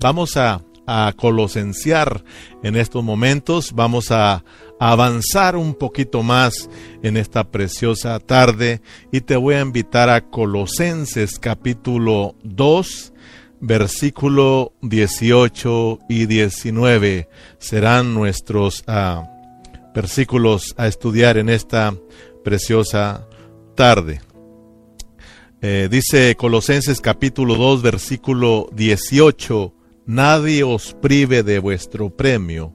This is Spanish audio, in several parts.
Vamos a, a colosenciar en estos momentos, vamos a avanzar un poquito más en esta preciosa tarde. Y te voy a invitar a Colosenses capítulo 2 versículo 18 y 19 serán nuestros ah, versículos a estudiar en esta preciosa tarde. Eh, dice Colosenses capítulo 2 versículo 18, nadie os prive de vuestro premio,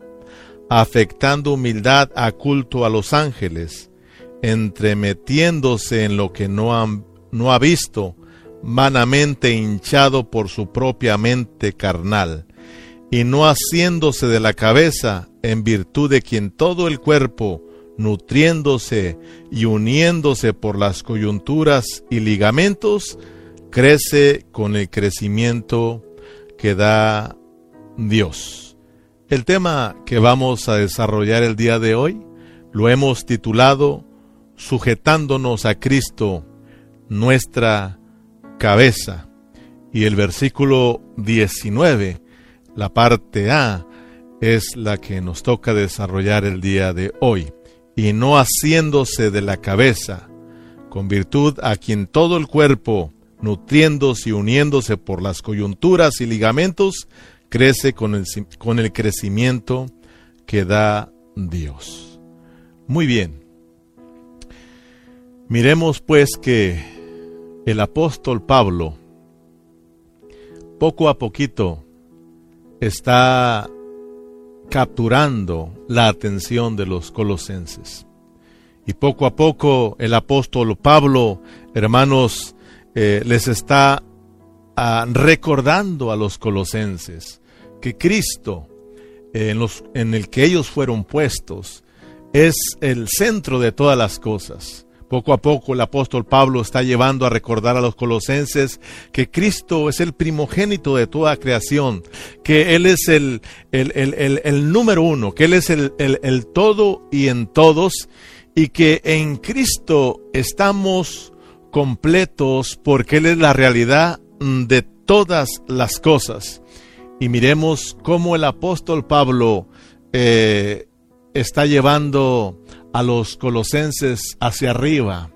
afectando humildad a culto a los ángeles, entremetiéndose en lo que no, no ha visto, vanamente hinchado por su propia mente carnal, y no haciéndose de la cabeza, en virtud de quien todo el cuerpo, nutriéndose y uniéndose por las coyunturas y ligamentos, crece con el crecimiento que da Dios. El tema que vamos a desarrollar el día de hoy lo hemos titulado Sujetándonos a Cristo, nuestra cabeza. Y el versículo 19, la parte A, es la que nos toca desarrollar el día de hoy. Y no haciéndose de la cabeza, con virtud a quien todo el cuerpo, nutriéndose y uniéndose por las coyunturas y ligamentos, crece con el, con el crecimiento que da Dios. Muy bien. Miremos pues que el apóstol Pablo, poco a poquito, está capturando la atención de los colosenses. Y poco a poco el apóstol Pablo, hermanos, eh, les está ah, recordando a los colosenses que Cristo, en, los, en el que ellos fueron puestos, es el centro de todas las cosas. Poco a poco el apóstol Pablo está llevando a recordar a los colosenses que Cristo es el primogénito de toda creación, que Él es el, el, número uno, que Él es el, el todo y en todos, y que en Cristo estamos completos porque Él es la realidad de todas las cosas. Y miremos cómo el apóstol Pablo eh, está llevando a los colosenses hacia arriba,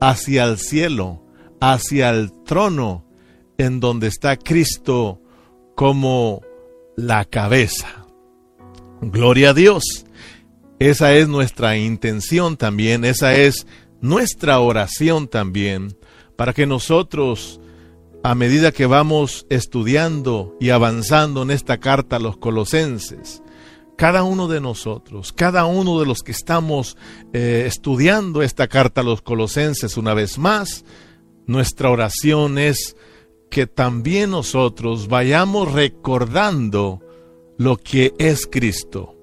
hacia el cielo, hacia el trono en donde está Cristo como la cabeza. Gloria a Dios. Esa es nuestra intención también, esa es nuestra oración también, para que nosotros, a medida que vamos estudiando y avanzando en esta carta a los colosenses, cada uno de nosotros, cada uno de los que estamos eh, estudiando esta carta a los colosenses una vez más, nuestra oración es que también nosotros vayamos recordando lo que es Cristo,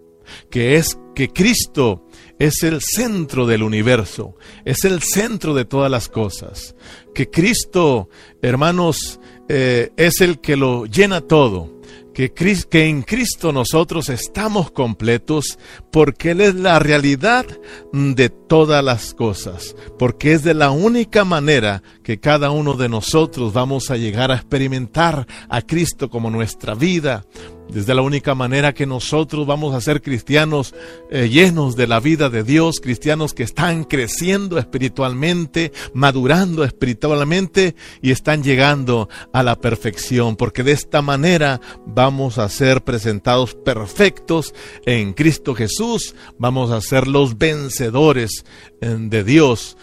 que es que Cristo es el centro del universo, es el centro de todas las cosas, que Cristo, hermanos, eh, es el que lo llena todo. Que, que, en Cristo nosotros estamos completos porque Él es la realidad de todas las cosas, porque es de la única manera que cada uno de nosotros vamos a llegar a experimentar a Cristo como nuestra vida, desde la única manera que nosotros vamos a ser cristianos eh, llenos de la vida de Dios, cristianos que están creciendo espiritualmente, madurando espiritualmente y están llegando a la perfección, porque de esta manera vamos a ser presentados perfectos en Cristo Jesús, vamos a ser los vencedores eh, de Dios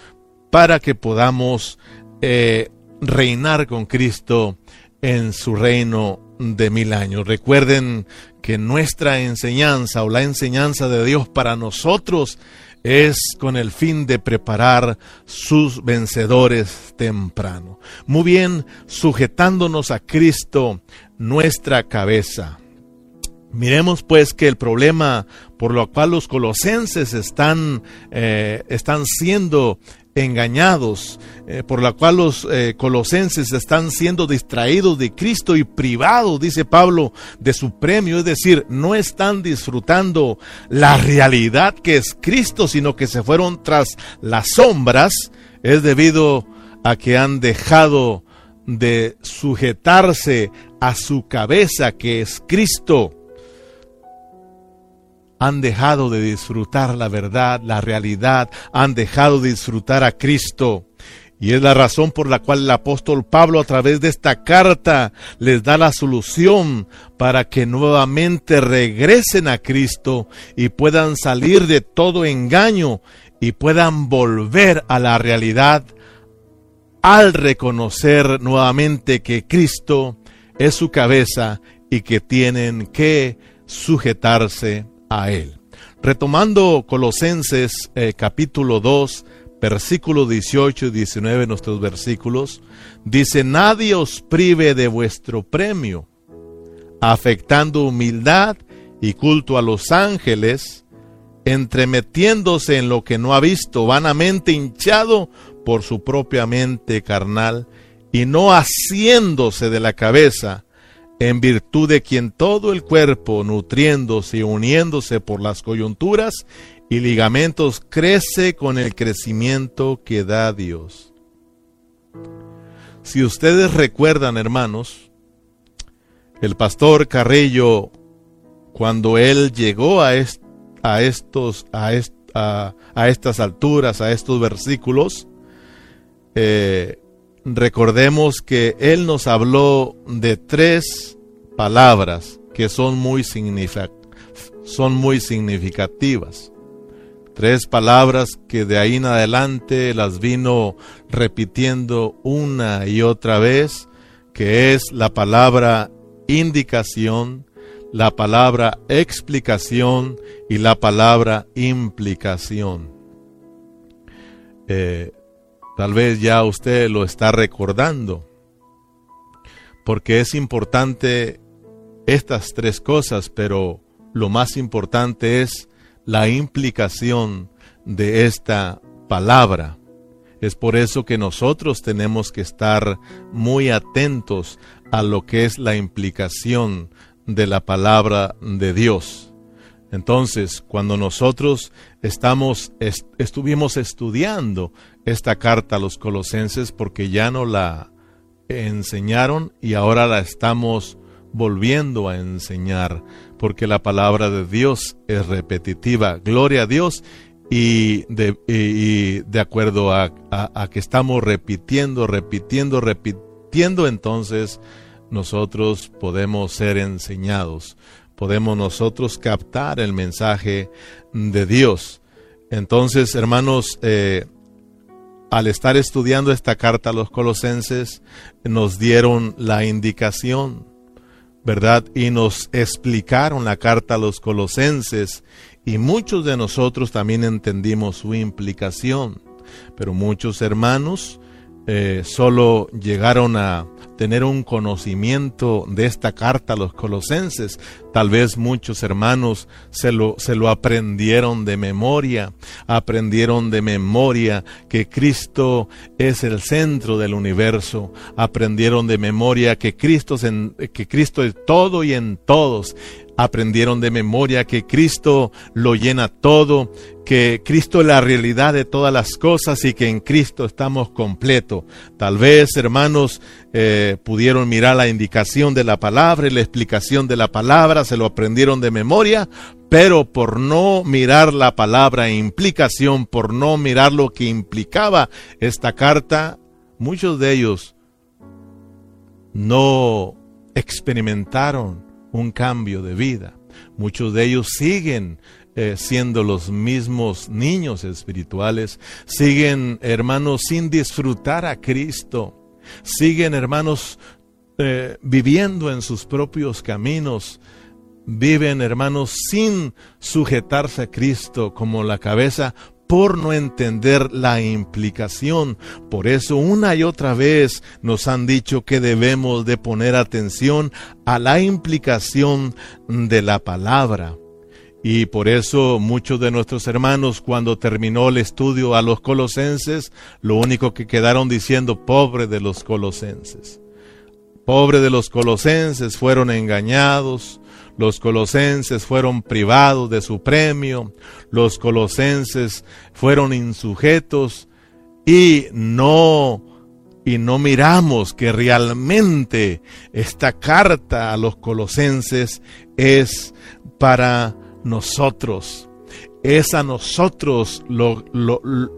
para que podamos eh, reinar con Cristo en su reino de mil años. Recuerden que nuestra enseñanza o la enseñanza de Dios para nosotros es con el fin de preparar sus vencedores temprano. Muy bien, sujetándonos a Cristo, nuestra cabeza. Miremos pues que el problema por lo cual los colosenses están, eh, están siendo engañados, eh, por la cual los eh, colosenses están siendo distraídos de Cristo y privados, dice Pablo, de su premio, es decir, no están disfrutando la realidad que es Cristo, sino que se fueron tras las sombras, es debido a que han dejado de sujetarse a su cabeza que es Cristo, han dejado de disfrutar la verdad, la realidad, han dejado de disfrutar a Cristo. Y es la razón por la cual el apóstol Pablo a través de esta carta les da la solución para que nuevamente regresen a Cristo y puedan salir de todo engaño y puedan volver a la realidad al reconocer nuevamente que Cristo es su cabeza y que tienen que sujetarse a Él. Retomando Colosenses eh, capítulo 2, versículo 18 y 19, nuestros versículos, dice, nadie os prive de vuestro premio, afectando humildad y culto a los ángeles, entremetiéndose en lo que no ha visto, vanamente hinchado por su propia mente carnal, y no haciéndose de la cabeza, en virtud de quien todo el cuerpo, nutriéndose y uniéndose por las coyunturas y ligamentos, crece con el crecimiento que da Dios. Si ustedes recuerdan, hermanos, el pastor Carrillo, cuando él llegó a, a estos, a, a, estas alturas, a estos versículos, eh, recordemos que Él nos habló de tres palabras que son muy, son muy significativas. Tres palabras que de ahí en adelante las vino repitiendo una y otra vez, que es la palabra indicación, la palabra explicación y la palabra implicación. Eh, Tal vez ya usted lo está recordando, porque es importante estas tres cosas, pero lo más importante es la implicación de esta palabra. Es por eso que nosotros tenemos que estar muy atentos a lo que es la implicación de la palabra de Dios. Entonces, cuando nosotros estamos estuvimos estudiando esta carta a los colosenses porque ya no la enseñaron y ahora la estamos volviendo a enseñar porque la palabra de Dios es repetitiva. Gloria a Dios y de, de acuerdo a que estamos repitiendo, repitiendo, repitiendo, entonces nosotros podemos ser enseñados, podemos nosotros captar el mensaje de Dios. Entonces, hermanos, eh, al estar estudiando esta carta a los colosenses, nos dieron la indicación, ¿verdad? Y nos explicaron la carta a los colosenses y muchos de nosotros también entendimos su implicación, pero muchos hermanos eh, solo llegaron a tener un conocimiento de esta carta a los colosenses. Tal vez muchos hermanos se lo, se lo aprendieron de memoria, aprendieron de memoria que Cristo es el centro del universo, aprendieron de memoria que Cristo, que Cristo es todo y en todos, aprendieron de memoria que Cristo lo llena todo, que Cristo es la realidad de todas las cosas y que en Cristo estamos completos. Tal vez, hermanos, eh, pudieron mirar la indicación de la palabra y la explicación de la palabra, se lo aprendieron de memoria, pero por no mirar la palabra e implicación, por no mirar lo que implicaba esta carta, muchos de ellos no experimentaron un cambio de vida. Muchos de ellos siguen eh, siendo los mismos niños espirituales, siguen hermanos sin disfrutar a Cristo, siguen hermanos eh, viviendo en sus propios caminos, viven hermanos sin sujetarse a Cristo como la cabeza por no entender la implicación. Por eso una y otra vez nos han dicho que debemos de poner atención a la implicación de la palabra. Y por eso muchos de nuestros hermanos cuando terminó el estudio a los colosenses, lo único que quedaron diciendo, pobre de los colosenses. Pobre de los colosenses, fueron engañados, los colosenses fueron privados de su premio, los colosenses fueron insujetos y no y no miramos que realmente esta carta a los colosenses es para nosotros es a nosotros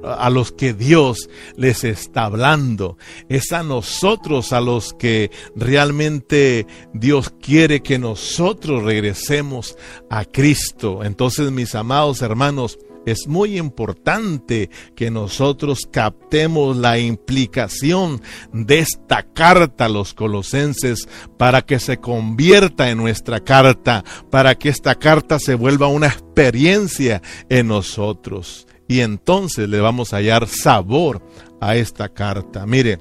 a los que Dios les está hablando. Es a nosotros a los que realmente Dios quiere que nosotros regresemos a Cristo. Entonces, mis amados hermanos, es muy importante que nosotros captemos la implicación de esta carta a los colosenses para que se convierta en nuestra carta, para que esta carta se vuelva una experiencia en nosotros. Y entonces le vamos a hallar sabor a esta carta. Mire,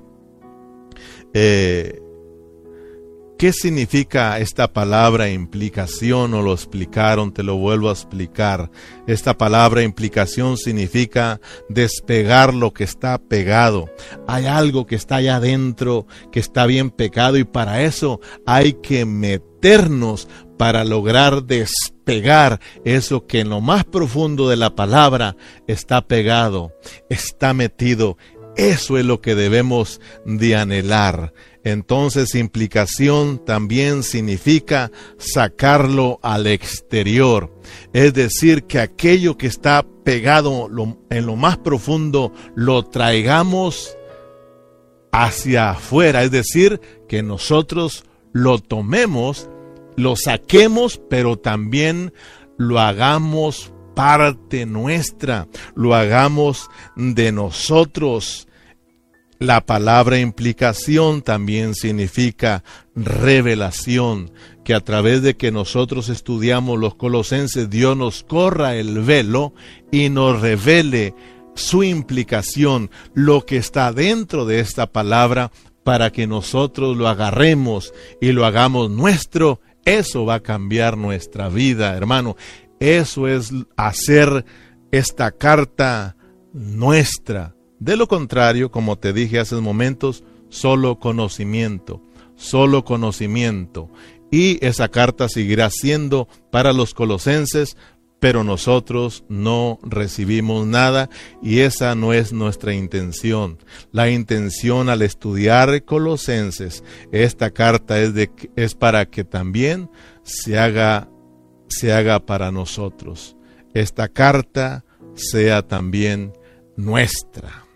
eh, ¿Qué significa esta palabra implicación? O lo explicaron, te lo vuelvo a explicar. Esta palabra implicación significa despegar lo que está pegado. Hay algo que está allá adentro que está bien pegado y para eso hay que meternos para lograr despegar eso que en lo más profundo de la palabra está pegado, está metido. Eso es lo que debemos de anhelar entonces implicación también significa sacarlo al exterior. Es decir, que aquello que está pegado en lo más profundo lo traigamos hacia afuera. Es decir, que nosotros lo tomemos, lo saquemos, pero también lo hagamos parte nuestra, lo hagamos de nosotros la palabra implicación también significa revelación, que a través de que nosotros estudiamos los colosenses, Dios nos corra el velo y nos revele su implicación, lo que está dentro de esta palabra, para que nosotros lo agarremos y lo hagamos nuestro. Eso va a cambiar nuestra vida, hermano. Eso es hacer esta carta nuestra de lo contrario, como te dije hace momentos, solo conocimiento, solo conocimiento. Y esa carta seguirá siendo para los colosenses, pero nosotros no recibimos nada y esa no es nuestra intención. La intención al estudiar Colosenses, esta carta es, de, es para que también se haga, se haga para nosotros. Esta carta sea también nuestra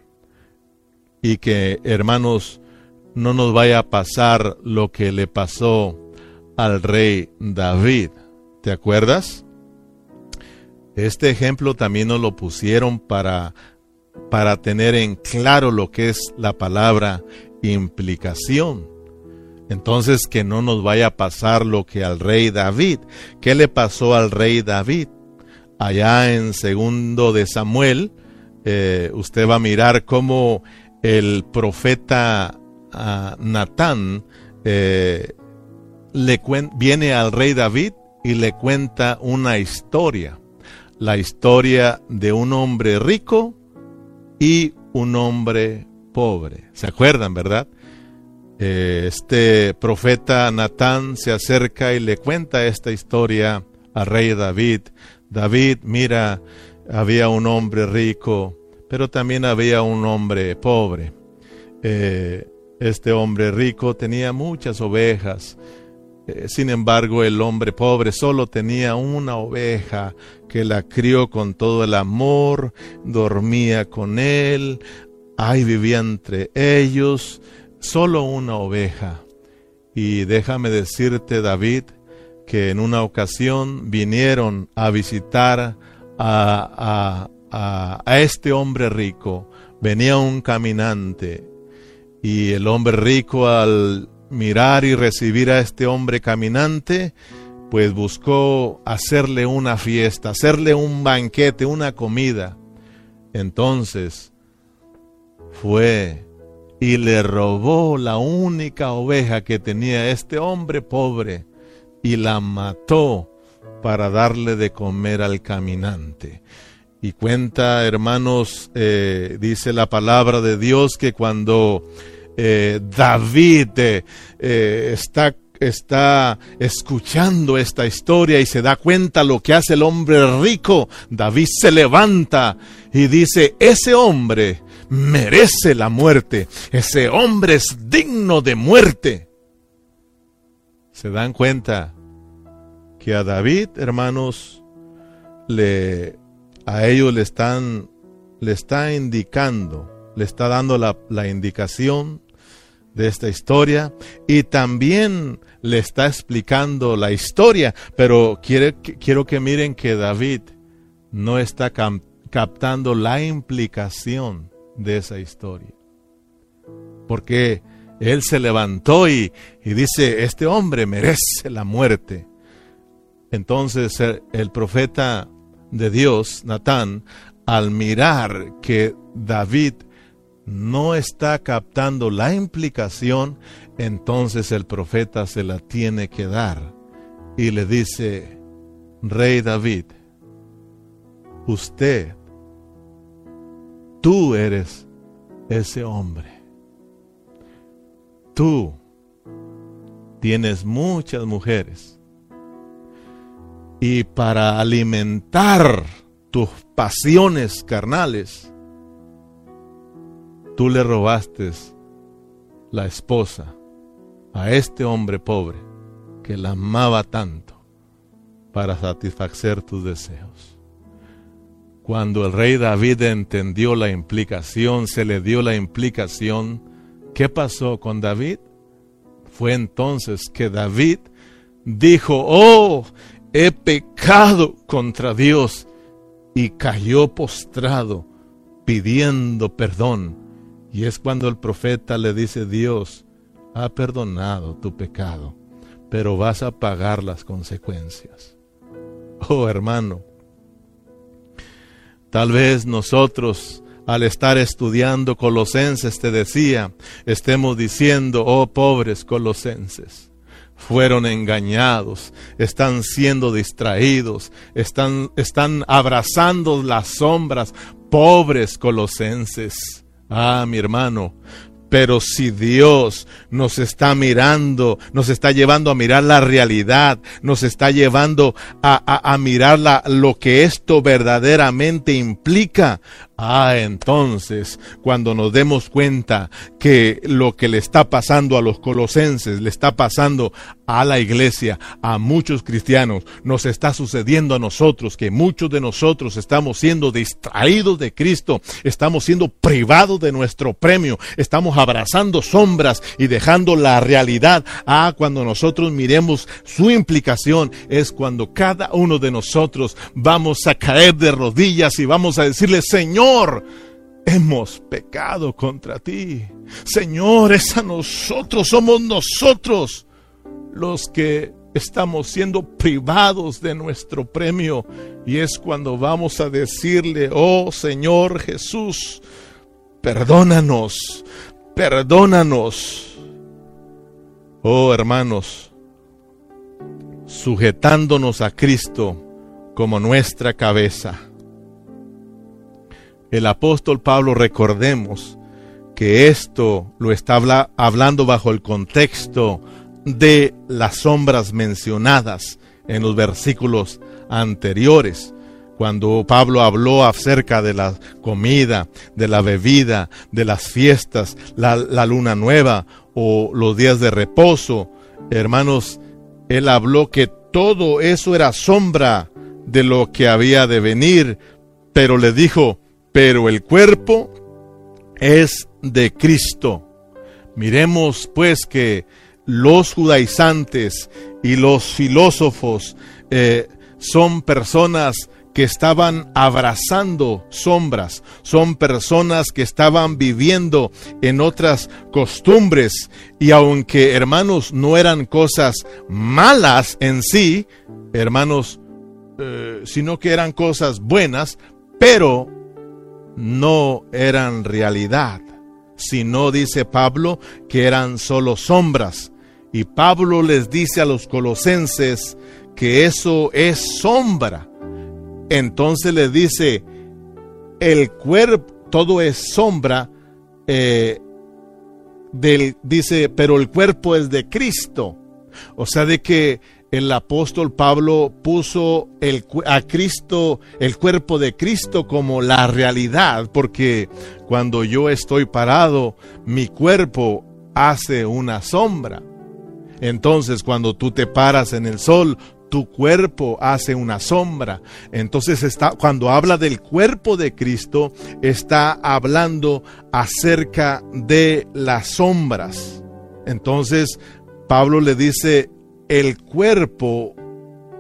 y que, hermanos, no nos vaya a pasar lo que le pasó al rey David. ¿Te acuerdas? Este ejemplo también nos lo pusieron para, para tener en claro lo que es la palabra implicación. Entonces que no nos vaya a pasar lo que al rey David. ¿Qué le pasó al rey David? Allá en segundo de Samuel, eh, usted va a mirar cómo el profeta uh, Natán eh, viene al rey David y le cuenta una historia, la historia de un hombre rico y un hombre pobre. ¿Se acuerdan, verdad? Eh, este profeta Natán se acerca y le cuenta esta historia al rey David. David, mira, había un hombre rico pero también había un hombre pobre. Eh, este hombre rico tenía muchas ovejas. Eh, sin embargo, el hombre pobre solo tenía una oveja que la crió con todo el amor, dormía con él, ahí vivía entre ellos, solo una oveja. Y déjame decirte, David, que en una ocasión vinieron a visitar a, a, este hombre rico, venía un caminante y el hombre rico al mirar y recibir a este hombre caminante, pues buscó hacerle una fiesta, hacerle un banquete, una comida. Entonces fue y le robó la única oveja que tenía este hombre pobre y la mató para darle de comer al caminante. Y cuenta, hermanos, eh, dice la palabra de Dios que cuando eh, David eh, está está escuchando esta historia y se da cuenta lo que hace el hombre rico, David se levanta y dice, ese hombre merece la muerte, ese hombre es digno de muerte. ¿Se dan cuenta que a David, hermanos, le, a ellos le están, le está indicando, le está dando la, la indicación de esta historia y también le está explicando la historia, pero quiere, quiero que miren que David no está captando la implicación de esa historia. Porque él se levantó y, y dice, este hombre merece la muerte. Entonces el profeta de Dios, Natán, al mirar que David no está captando la implicación, entonces el profeta se la tiene que dar y le dice, Rey David, usted, tú eres ese hombre. Tú tienes muchas mujeres y para alimentar tus pasiones carnales, tú le robaste la esposa a este hombre pobre que la amaba tanto para satisfacer tus deseos. Cuando el rey David entendió la implicación, se le dio la implicación, ¿qué pasó con David? Fue entonces que David dijo, oh, he pecado contra Dios y cayó postrado pidiendo perdón y es cuando el profeta le dice, Dios ha perdonado tu pecado, pero vas a pagar las consecuencias. Oh hermano, tal vez nosotros al estar estudiando Colosenses, te decía, estemos diciendo, oh pobres colosenses, fueron engañados, están siendo distraídos, están, están abrazando las sombras, pobres colosenses. Ah, mi hermano, pero si Dios nos está mirando, nos está llevando a mirar la realidad, nos está llevando a, a, mirar lo que esto verdaderamente implica, Ah, entonces, cuando nos demos cuenta que lo que le está pasando a los colosenses, le está pasando a la iglesia, a muchos cristianos, nos está sucediendo a nosotros, que muchos de nosotros estamos siendo distraídos de Cristo, estamos siendo privados de nuestro premio, estamos abrazando sombras y dejando la realidad. Ah, cuando nosotros miremos su implicación, es cuando cada uno de nosotros vamos a caer de rodillas y vamos a decirle, Señor, Señor, hemos pecado contra ti. Señor, es a nosotros, somos nosotros los que estamos siendo privados de nuestro premio. Y es cuando vamos a decirle, oh Señor Jesús, perdónanos, perdónanos. Oh hermanos, sujetándonos a Cristo como nuestra cabeza el apóstol Pablo, recordemos que esto lo está hablando bajo el contexto de las sombras mencionadas en los versículos anteriores. Cuando Pablo habló acerca de la comida, de la bebida, de las fiestas, la, luna nueva o los días de reposo, hermanos, él habló que todo eso era sombra de lo que había de venir, pero le dijo, pero el cuerpo es de Cristo. Miremos pues que los judaizantes y los filósofos eh, son personas que estaban abrazando sombras, son personas que estaban viviendo en otras costumbres y aunque hermanos no eran cosas malas en sí, hermanos, eh, sino que eran cosas buenas, pero no eran realidad, sino dice Pablo que eran solo sombras. Y Pablo les dice a los colosenses que eso es sombra. Entonces les dice, el cuerpo, todo es sombra, eh, dice, pero el cuerpo es de Cristo. O sea, de que el apóstol Pablo puso a Cristo, el cuerpo de Cristo como la realidad, porque cuando yo estoy parado, mi cuerpo hace una sombra. Entonces, cuando tú te paras en el sol, tu cuerpo hace una sombra. Entonces está cuando habla del cuerpo de Cristo está hablando acerca de las sombras. Entonces Pablo le dice el cuerpo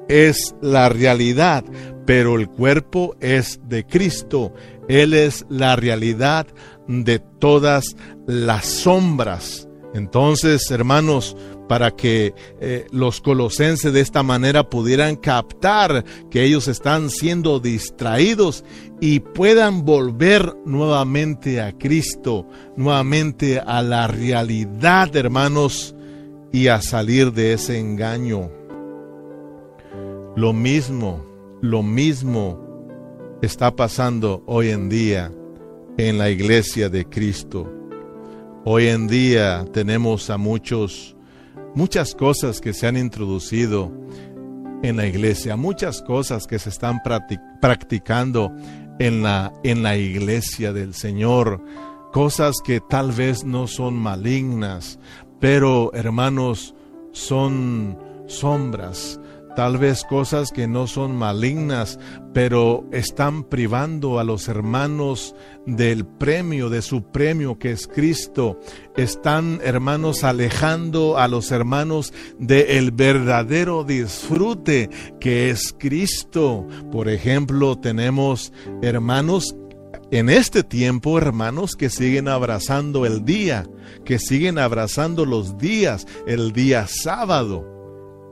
es la realidad, pero el cuerpo es de Cristo. Él es la realidad de todas las sombras. Entonces, hermanos, para que eh, los colosenses de esta manera pudieran captar que ellos están siendo distraídos y puedan volver nuevamente a Cristo, nuevamente a la realidad, hermanos, y a salir de ese engaño. Lo mismo, lo mismo está pasando hoy en día en la iglesia de Cristo. Hoy en día tenemos a muchos, muchas cosas que se han introducido en la iglesia, muchas cosas que se están practicando en la, en la iglesia del Señor, cosas que tal vez no son malignas, pero, hermanos, son sombras, tal vez cosas que no son malignas, pero están privando a los hermanos del premio, de su premio que es Cristo. Están, hermanos, alejando a los hermanos del verdadero disfrute que es Cristo. Por ejemplo, tenemos hermanos en este tiempo, hermanos, que siguen abrazando el día, que siguen abrazando los días, el día sábado.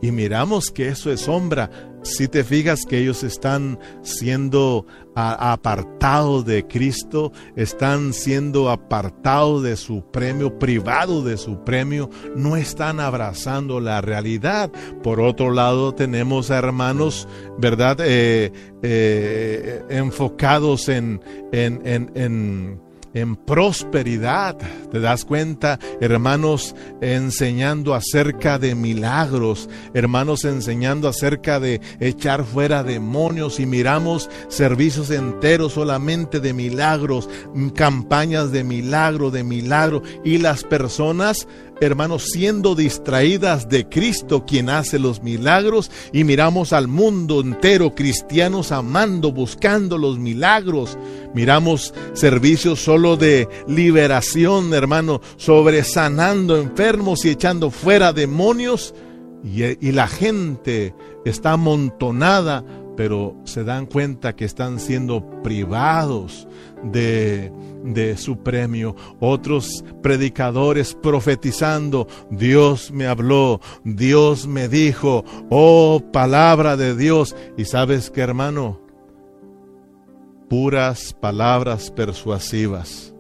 Y miramos que eso es sombra si te fijas que ellos están siendo apartados de Cristo, están siendo apartados de su premio, privado de su premio, no están abrazando la realidad. Por otro lado, tenemos a hermanos, ¿verdad? Eh, eh, enfocados en, en, en en prosperidad. ¿Te das cuenta? Hermanos enseñando acerca de milagros, hermanos enseñando acerca de echar fuera demonios y miramos servicios enteros solamente de milagros, campañas de milagro, de milagro y las personas hermanos, siendo distraídas de Cristo quien hace los milagros y miramos al mundo entero cristianos amando, buscando los milagros. Miramos servicios solo de liberación, hermano, sobre sanando enfermos y echando fuera demonios. Y, y la gente está amontonada, pero se dan cuenta que están siendo privados de, de su premio. Otros predicadores profetizando, Dios me habló, Dios me dijo, oh palabra de Dios. Y sabes que hermano, puras palabras persuasivas,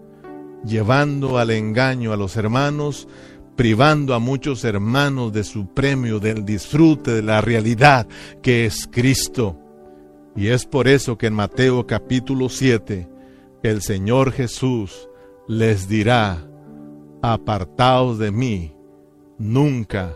llevando al engaño a los hermanos, privando a muchos hermanos de su premio, del disfrute, de la realidad que es Cristo. Y es por eso que en Mateo capítulo 7, el Señor Jesús les dirá, apartaos de mí, nunca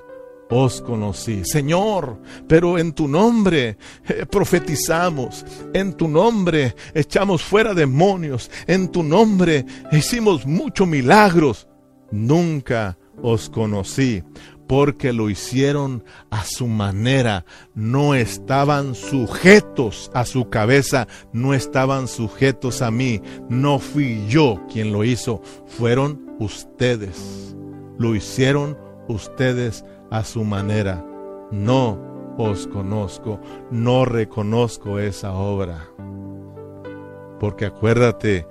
os conocí. Señor, pero en tu nombre eh, profetizamos, en tu nombre echamos fuera demonios, en tu nombre hicimos muchos milagros. Nunca os conocí porque lo hicieron a su manera, no estaban sujetos a su cabeza, no estaban sujetos a mí, no fui yo quien lo hizo, fueron ustedes, lo hicieron ustedes a su manera, no os conozco, no reconozco esa obra, porque acuérdate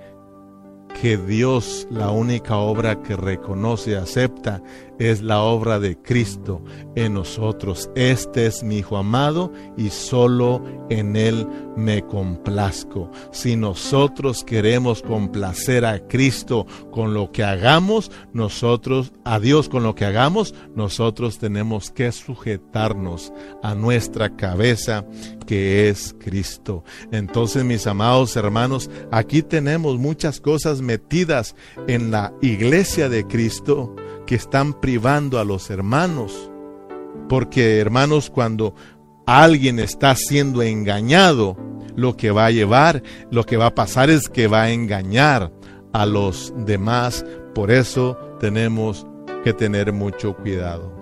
que Dios la única obra que reconoce y acepta es la obra de Cristo en nosotros. Este es mi Hijo amado y solo en Él me complazco. Si nosotros queremos complacer a Cristo con lo que hagamos, nosotros, a Dios con lo que hagamos, nosotros tenemos que sujetarnos a nuestra cabeza que es Cristo. Entonces, mis amados hermanos, aquí tenemos muchas cosas metidas en la iglesia de Cristo que están privando a los hermanos Porque hermanos, cuando alguien está siendo engañado, lo que va a llevar, lo que va a pasar es que va a engañar a los demás. Por eso tenemos que tener mucho cuidado.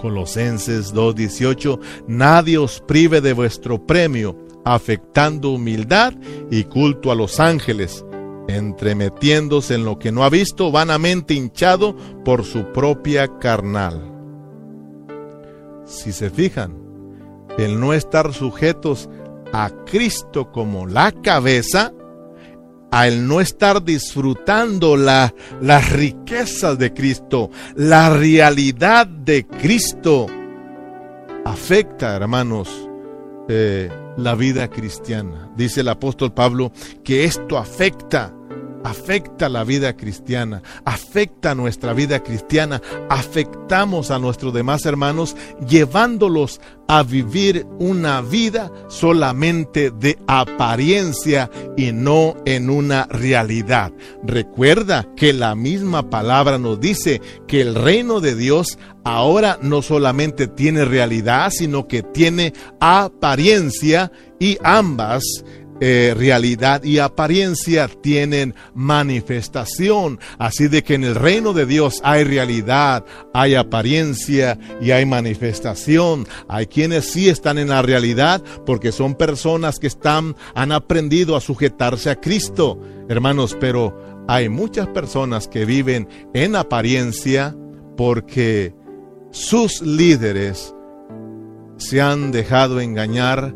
Colosenses 2:18, nadie os prive de vuestro premio, afectando humildad y culto a los ángeles, entremetiéndose en lo que no ha visto, vanamente hinchado por su propia carnal. Si se fijan, el no estar sujetos a Cristo como la cabeza, al no estar disfrutando la, las riquezas de Cristo, la realidad de Cristo, afecta, hermanos, eh, la vida cristiana. Dice el apóstol Pablo que esto afecta afecta la vida cristiana, afecta nuestra vida cristiana, afectamos a nuestros demás hermanos llevándolos a vivir una vida solamente de apariencia y no en una realidad. Recuerda que la misma palabra nos dice que el reino de Dios ahora no solamente tiene realidad, sino que tiene apariencia y ambas eh, realidad y apariencia tienen manifestación. Así de que en el reino de Dios hay realidad, hay apariencia y hay manifestación. Hay quienes sí están en la realidad porque son personas que están, han aprendido a sujetarse a Cristo, hermanos, pero hay muchas personas que viven en apariencia porque sus líderes se han dejado engañar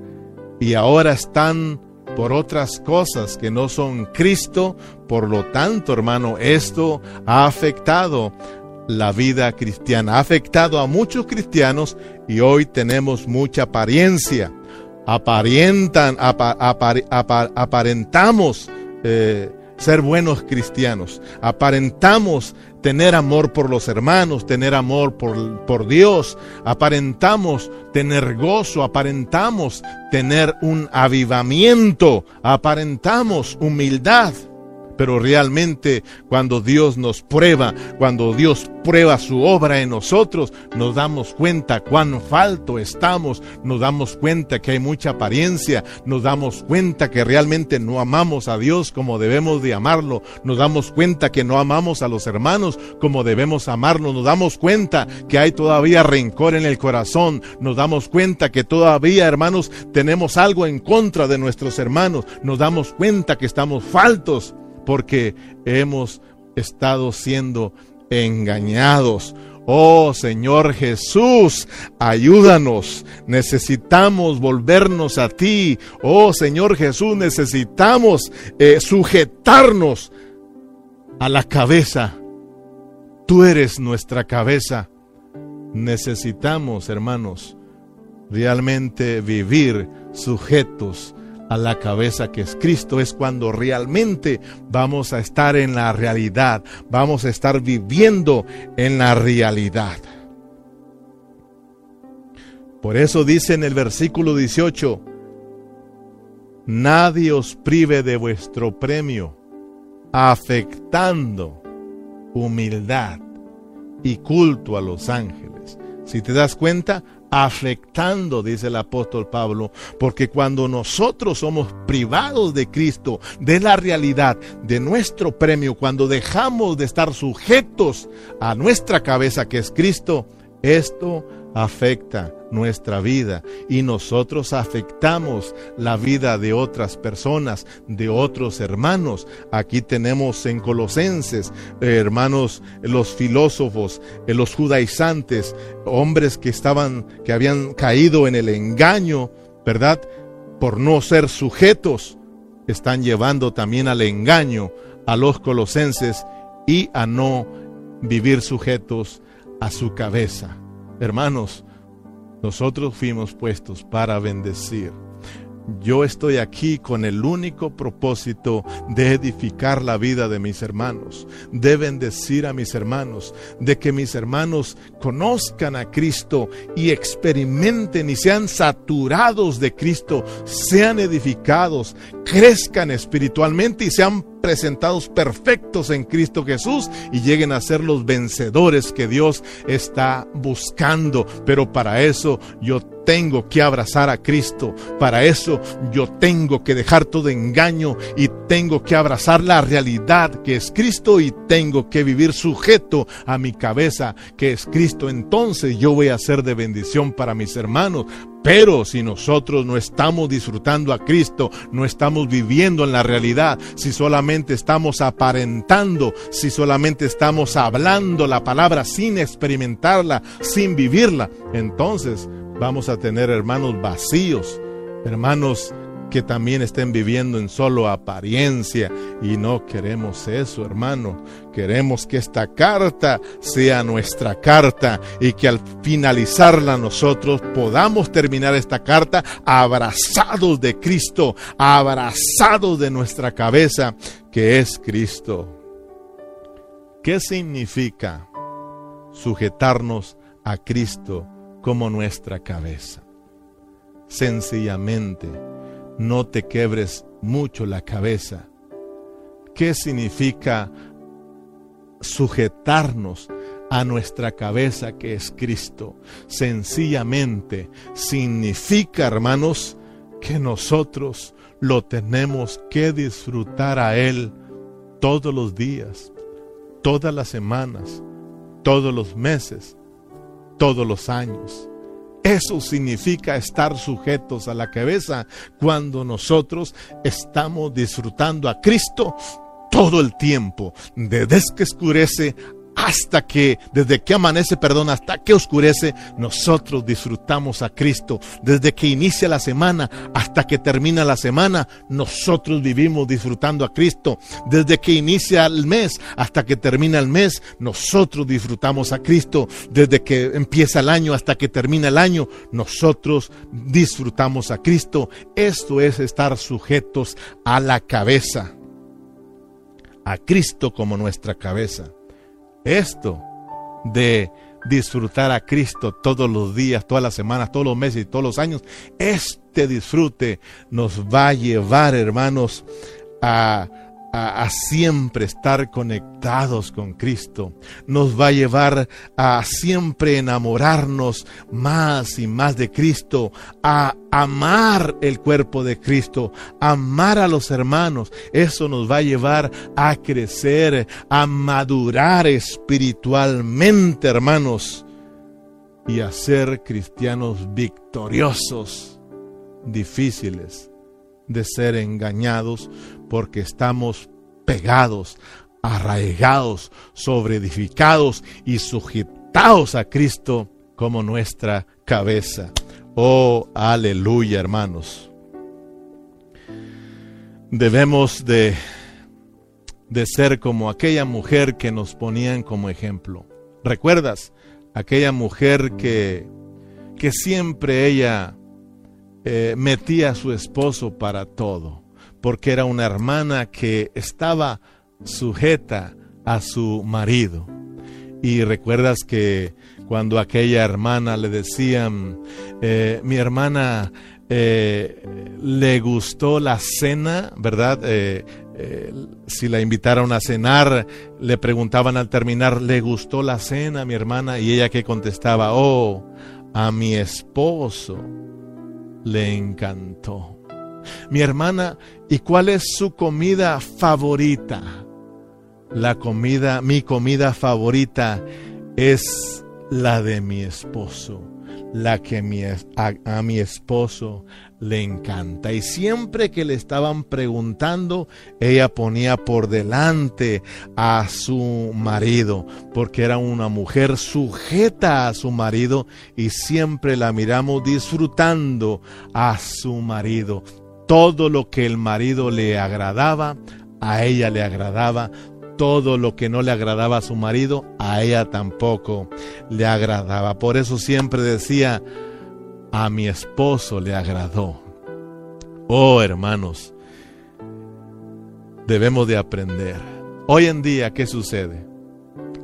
y ahora están por otras cosas que no son Cristo. Por lo tanto, hermano, esto ha afectado la vida cristiana, ha afectado a muchos cristianos y hoy tenemos mucha apariencia. Aparentan, aparentamos eh, ser buenos cristianos, aparentamos tener amor por los hermanos, tener amor por, por Dios, aparentamos tener gozo, aparentamos tener un avivamiento, aparentamos humildad. Pero realmente cuando Dios nos prueba, cuando Dios prueba su obra en nosotros, nos damos cuenta cuán falto estamos, nos damos cuenta que hay mucha apariencia, nos damos cuenta que realmente no amamos a Dios como debemos de amarlo, nos damos cuenta que no amamos a los hermanos como debemos amarlos, nos damos cuenta que hay todavía rencor en el corazón, nos damos cuenta que todavía hermanos tenemos algo en contra de nuestros hermanos, nos damos cuenta que estamos faltos porque hemos estado siendo engañados. Oh Señor Jesús, ayúdanos. Necesitamos volvernos a ti. Oh Señor Jesús, necesitamos eh, sujetarnos a la cabeza. Tú eres nuestra cabeza. Necesitamos, hermanos, realmente vivir sujetos a la cabeza que es Cristo, es cuando realmente vamos a estar en la realidad, vamos a estar viviendo en la realidad. Por eso dice en el versículo 18, nadie os prive de vuestro premio, afectando humildad y culto a los ángeles. Si te das cuenta, afectando, dice el apóstol Pablo, porque cuando nosotros somos privados de Cristo, de la realidad, de nuestro premio, cuando dejamos de estar sujetos a nuestra cabeza que es Cristo, esto afecta nuestra vida y nosotros afectamos la vida de otras personas, de otros hermanos. Aquí tenemos en Colosenses, eh, hermanos, los filósofos, eh, los judaizantes, hombres que estaban, que habían caído en el engaño, ¿verdad? Por no ser sujetos, están llevando también al engaño a los colosenses y a no vivir sujetos a su cabeza. Hermanos, nosotros fuimos puestos para bendecir. Yo estoy aquí con el único propósito de edificar la vida de mis hermanos, de bendecir a mis hermanos, de que mis hermanos conozcan a Cristo y experimenten y sean saturados de Cristo, sean edificados, crezcan espiritualmente y sean presentados perfectos en Cristo Jesús y lleguen a ser los vencedores que Dios está buscando. Pero para eso yo tengo que abrazar a Cristo. Para eso yo tengo que dejar todo engaño y tengo que abrazar la realidad que es Cristo y tengo que vivir sujeto a mi cabeza que es Cristo. Entonces yo voy a ser de bendición para mis hermanos. Pero si nosotros no estamos disfrutando a Cristo, no estamos viviendo en la realidad, si solamente estamos aparentando, si solamente estamos hablando la palabra sin experimentarla, sin vivirla, entonces vamos a tener hermanos vacíos, hermanos que también estén viviendo en solo apariencia. Y no queremos eso, hermano. Queremos que esta carta sea nuestra carta y que al finalizarla nosotros podamos terminar esta carta abrazados de Cristo, abrazados de nuestra cabeza, que es Cristo. ¿Qué significa sujetarnos a Cristo como nuestra cabeza? Sencillamente, no te quebres mucho la cabeza. ¿Qué significa sujetarnos a nuestra cabeza que es Cristo? Sencillamente significa, hermanos, que nosotros lo tenemos que disfrutar a Él todos los días, todas las semanas, todos los meses, todos los años. Eso significa estar sujetos a la cabeza cuando nosotros estamos disfrutando a Cristo todo el tiempo, desde que escurece hasta que, desde que amanece, perdón, hasta que oscurece, nosotros disfrutamos a Cristo. Desde que inicia la semana hasta que termina la semana, nosotros vivimos disfrutando a Cristo. Desde que inicia el mes hasta que termina el mes, nosotros disfrutamos a Cristo. Desde que empieza el año hasta que termina el año, nosotros disfrutamos a Cristo. Esto es estar sujetos a la cabeza. A Cristo como nuestra cabeza. Esto de disfrutar a Cristo todos los días, todas las semanas, todos los meses y todos los años, este disfrute nos va a llevar, hermanos, a a, siempre estar conectados con Cristo. Nos va a llevar a siempre enamorarnos más y más de Cristo, a amar el cuerpo de Cristo, amar a los hermanos. Eso nos va a llevar a crecer, a madurar espiritualmente, hermanos, y a ser cristianos victoriosos, difíciles de ser engañados porque estamos pegados, arraigados, sobreedificados y sujetados a Cristo como nuestra cabeza. Oh, aleluya, hermanos. Debemos de, de ser como aquella mujer que nos ponían como ejemplo. ¿Recuerdas? Aquella mujer que, que siempre ella eh, metía a su esposo para todo porque era una hermana que estaba sujeta a su marido. Y recuerdas que cuando aquella hermana le decían, eh, mi hermana eh, le gustó la cena, ¿verdad? Eh, si la invitaron a cenar, le preguntaban al terminar, ¿le gustó la cena, mi hermana? Y ella que contestaba, oh, a mi esposo le encantó. Mi hermana, ¿y cuál es su comida favorita? La comida, mi comida favorita es la de mi esposo, la que a, mi esposo le encanta. Y siempre que le estaban preguntando, ella ponía por delante a su marido, porque era una mujer sujeta a su marido y siempre la miramos disfrutando a su marido todo lo que el marido le agradaba, a ella le agradaba. Todo lo que no le agradaba a su marido, a ella tampoco le agradaba. Por eso siempre decía, a mi esposo le agradó. Oh, hermanos, debemos de aprender. Hoy en día, ¿qué sucede?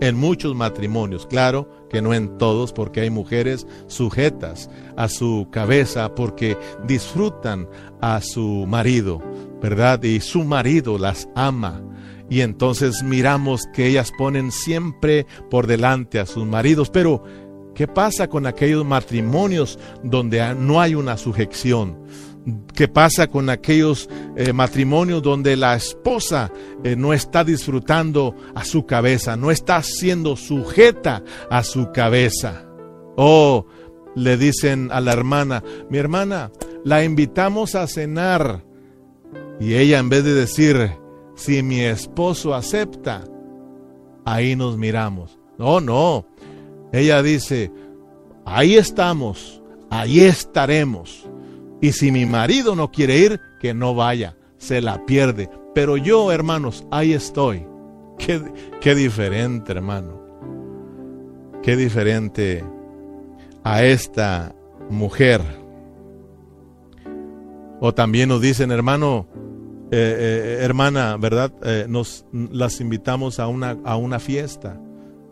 En muchos matrimonios, claro que no en todos, porque hay mujeres sujetas a su cabeza porque disfrutan a su marido, ¿verdad? Y su marido las ama. Y entonces miramos que ellas ponen siempre por delante a sus maridos, pero ¿qué pasa con aquellos matrimonios donde no hay una sujeción? ¿Qué pasa con aquellos eh, matrimonios donde la esposa eh, no está disfrutando a su cabeza, no está siendo sujeta a su cabeza? Oh, le dicen a la hermana, mi hermana, la invitamos a cenar. Y ella en vez de decir, si mi esposo acepta, ahí nos miramos. No, no. Ella dice, ahí estamos, ahí estaremos. Y si mi marido no quiere ir, que no vaya, se la pierde. Pero yo, hermanos, ahí estoy. Qué, qué diferente, hermano. Qué diferente a esta mujer. O también nos dicen, hermano, eh, eh, hermana, ¿verdad? Eh, nos las invitamos a una, a una fiesta.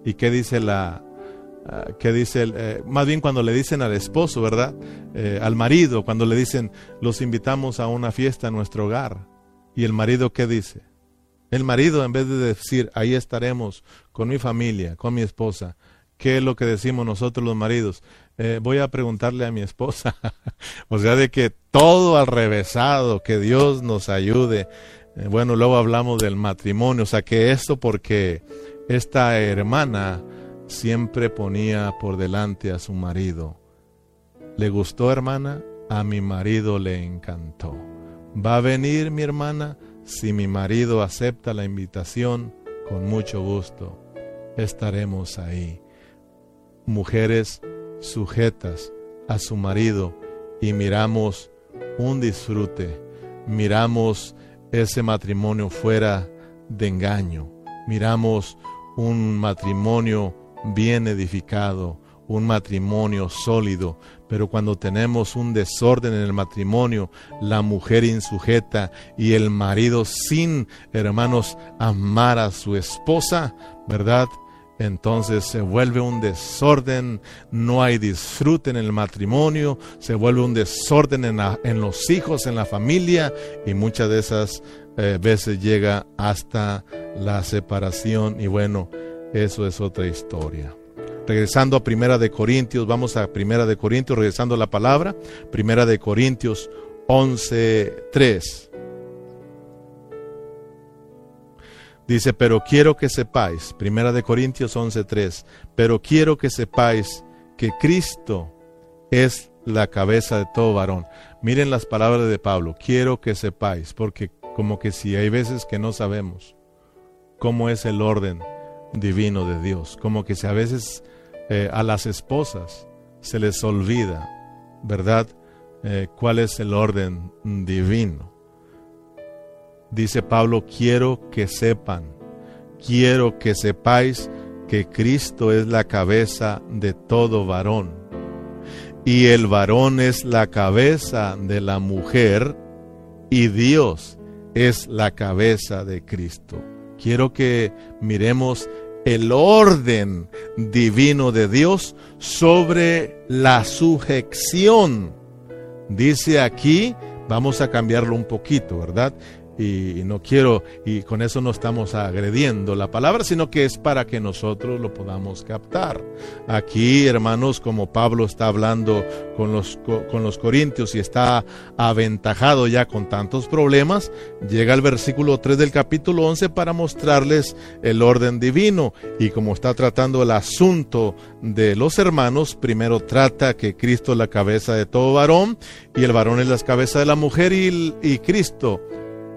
¿Y qué dice la, Ah, que dice, eh, más bien cuando le dicen al esposo, ¿verdad? Eh, al marido, cuando le dicen, los invitamos a una fiesta en nuestro hogar. ¿Y el marido qué dice? El marido, en vez de decir, ahí estaremos con mi familia, con mi esposa, ¿qué es lo que decimos nosotros los maridos? Eh, voy a preguntarle a mi esposa. o sea, de que todo al revésado, que Dios nos ayude. bueno, luego hablamos del matrimonio, o sea, que esto porque esta hermana siempre ponía por delante a su marido. ¿Le gustó, hermana? A mi marido le encantó. ¿Va a venir mi hermana? Si mi marido acepta la invitación, con mucho gusto estaremos ahí. Mujeres sujetas a su marido y miramos un disfrute, miramos ese matrimonio fuera de engaño, miramos un matrimonio bien edificado, un matrimonio sólido, pero cuando tenemos un desorden en el matrimonio, la mujer insujeta y el marido sin, hermanos, amar a su esposa, ¿verdad? Entonces se vuelve un desorden, no hay disfrute en el matrimonio, se vuelve un desorden en, los hijos, en la familia y muchas de esas eh, veces llega hasta la separación y bueno, eso es otra historia. Regresando a Primera de Corintios, vamos a Primera de Corintios, regresando a la palabra, Primera de Corintios 11:3. Dice, pero quiero que sepáis, Primera de Corintios 11:3, pero quiero que sepáis que Cristo es la cabeza de todo varón. Miren las palabras de Pablo, quiero que sepáis, porque como que si hay veces que no sabemos cómo es el orden divino de Dios. Como que si a veces eh, a las esposas se les olvida, ¿verdad? Eh, ¿Cuál es el orden divino? Dice Pablo, quiero que sepan, quiero que sepáis que Cristo es la cabeza de todo varón. Y el varón es la cabeza de la mujer y Dios es la cabeza de Cristo. Quiero que miremos el orden divino de Dios sobre la sujeción. Dice aquí, vamos a cambiarlo un poquito, ¿verdad? Y no quiero, y con eso no estamos agrediendo la palabra, sino que es para que nosotros lo podamos captar. Aquí, hermanos, como Pablo está hablando con los, con los corintios y está aventajado ya con tantos problemas, llega el versículo 3 del capítulo 11 para mostrarles el orden divino. Y como está tratando el asunto de los hermanos, primero trata que Cristo es la cabeza de todo varón y el varón es la cabeza de la mujer y, y Cristo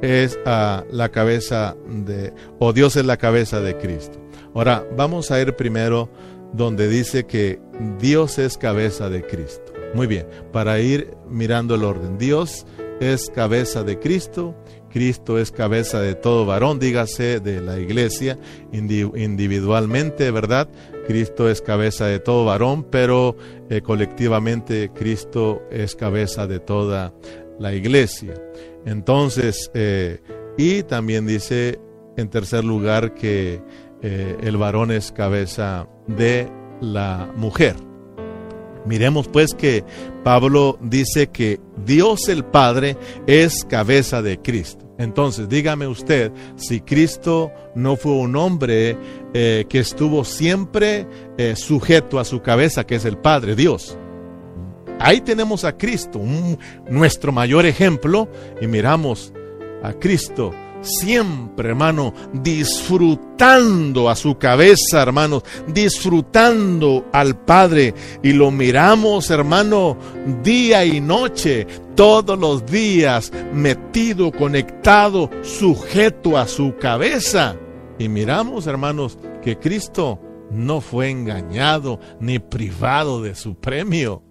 es la cabeza de, o Dios es la cabeza de Cristo. Ahora, vamos a ir primero donde dice que Dios es cabeza de Cristo. Muy bien, para ir mirando el orden. Dios es cabeza de Cristo, Cristo es cabeza de todo varón, dígase de la iglesia individualmente, ¿verdad? Cristo es cabeza de todo varón, pero eh, colectivamente Cristo es cabeza de toda la iglesia. Entonces, eh, y también dice en tercer lugar que eh, el varón es cabeza de la mujer. Miremos pues que Pablo dice que Dios el Padre es cabeza de Cristo. Entonces, dígame usted, si Cristo no fue un hombre eh, que estuvo siempre sujeto a su cabeza, que es el Padre, Dios. Ahí tenemos a Cristo, nuestro mayor ejemplo, y miramos a Cristo siempre, hermano, disfrutando a su cabeza, hermanos, disfrutando al Padre. Y lo miramos, hermano, día y noche, todos los días, metido, conectado, sujeto a su cabeza. Y miramos, hermanos, que Cristo no fue engañado ni privado de su premio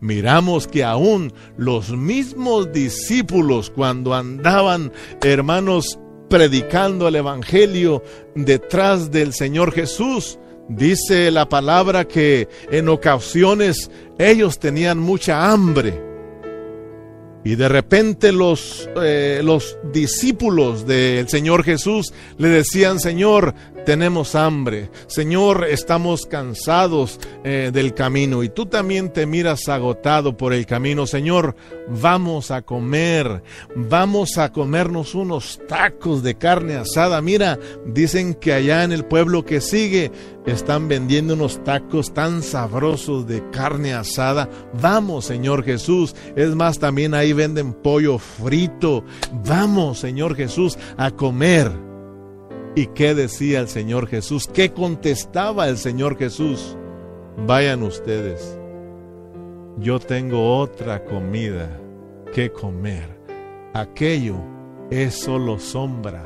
miramos que aún los mismos discípulos cuando andaban, hermanos, predicando el Evangelio detrás del Señor Jesús, dice la palabra que en ocasiones ellos tenían mucha hambre. Y de repente los, eh, los discípulos del Señor Jesús le decían, Señor, tenemos hambre. Señor, estamos cansados eh, del camino y tú también te miras agotado por el camino. Señor, vamos a comer, vamos a comernos unos tacos de carne asada. Mira, dicen que allá en el pueblo que sigue están vendiendo unos tacos tan sabrosos de carne asada. Vamos, Señor Jesús. Es más, también ahí venden pollo frito. Vamos, Señor Jesús, a comer. ¿Y qué decía el Señor Jesús? ¿Qué contestaba el Señor Jesús? Vayan ustedes. Yo tengo otra comida que comer. Aquello es solo sombra.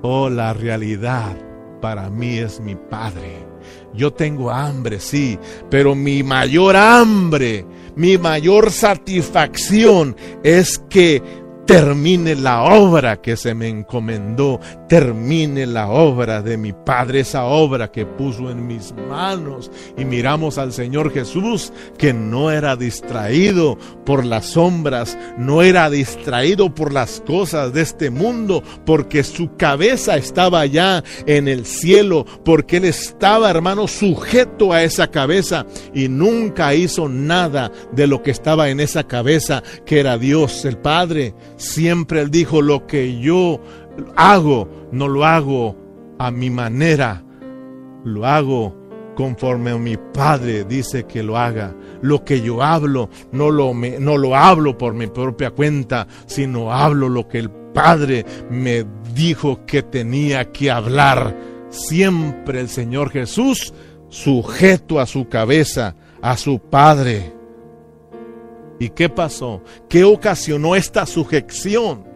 Oh, la realidad para mí es mi Padre. Yo tengo hambre, sí, pero mi mayor hambre, mi mayor satisfacción es que termine la obra que se me encomendó, termine la obra de mi Padre, esa obra que puso en mis manos. Y miramos al Señor Jesús que no era distraído por las sombras, no era distraído por las cosas de este mundo, porque su cabeza estaba ya en el cielo, porque él estaba, hermano, sujeto a esa cabeza y nunca hizo nada de lo que estaba en esa cabeza, que era Dios el Padre Siempre Él dijo, lo que yo hago, no lo hago a mi manera, lo hago conforme mi Padre dice que lo haga. Lo que yo hablo, no lo, no lo hablo por mi propia cuenta, sino hablo lo que el Padre me dijo que tenía que hablar. Siempre el Señor Jesús sujeto a su cabeza, a su Padre. ¿Y qué pasó? ¿Qué ocasionó esta sujeción?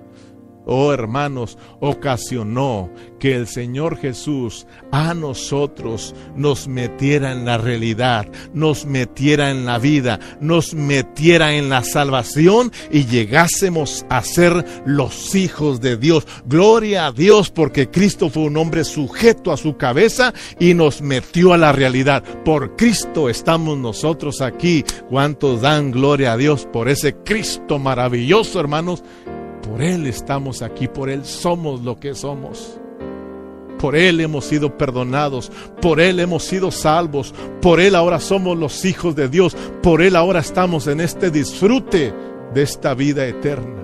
Oh hermanos, ocasionó que el Señor Jesús a nosotros nos metiera en la realidad, nos metiera en la vida, nos metiera en la salvación y llegásemos a ser los hijos de Dios. Gloria a Dios porque Cristo fue un hombre sujeto a su cabeza y nos metió a la realidad. Por Cristo estamos nosotros aquí. ¿Cuántos dan gloria a Dios por ese Cristo maravilloso, hermanos? Por Él estamos aquí, por Él somos lo que somos. Por Él hemos sido perdonados, por Él hemos sido salvos, por Él ahora somos los hijos de Dios, por Él ahora estamos en este disfrute de esta vida eterna.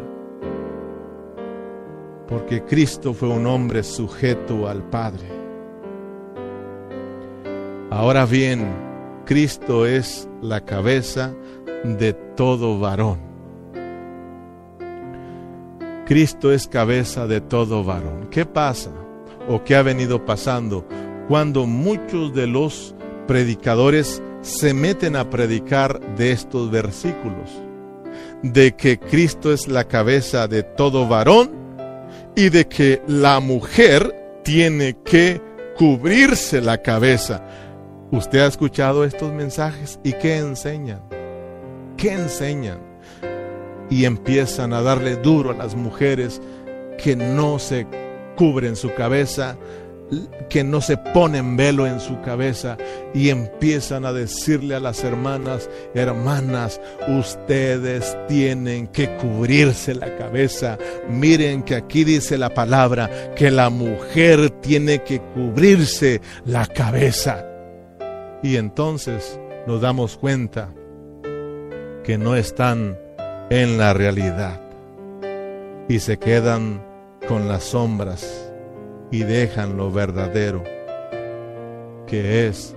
Porque Cristo fue un hombre sujeto al Padre. Ahora bien, Cristo es la cabeza de todo varón. Cristo es cabeza de todo varón. ¿Qué pasa o qué ha venido pasando cuando muchos de los predicadores se meten a predicar de estos versículos? De que Cristo es la cabeza de todo varón y de que la mujer tiene que cubrirse la cabeza. ¿Usted ha escuchado estos mensajes y qué enseñan? ¿Qué enseñan? Y empiezan a darle duro a las mujeres que no se cubren su cabeza que no se ponen velo en su cabeza y empiezan a decirle a las hermanas, hermanas, ustedes tienen que cubrirse la cabeza. Miren que aquí dice la palabra que la mujer tiene que cubrirse la cabeza. Y entonces nos damos cuenta que no están en la realidad y se quedan con las sombras y dejan lo verdadero, que es